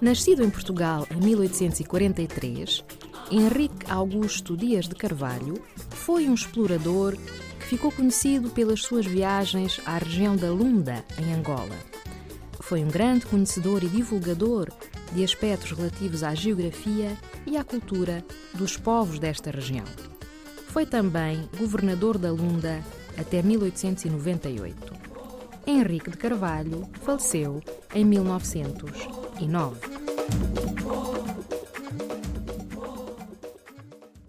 Nascido em Portugal em 1843, Henrique Augusto Dias de Carvalho foi um explorador que ficou conhecido pelas suas viagens à região da Lunda, em Angola. Foi um grande conhecedor e divulgador de aspectos relativos à geografia e à cultura dos povos desta região. Foi também governador da Lunda até 1898. Henrique de Carvalho faleceu em Innova.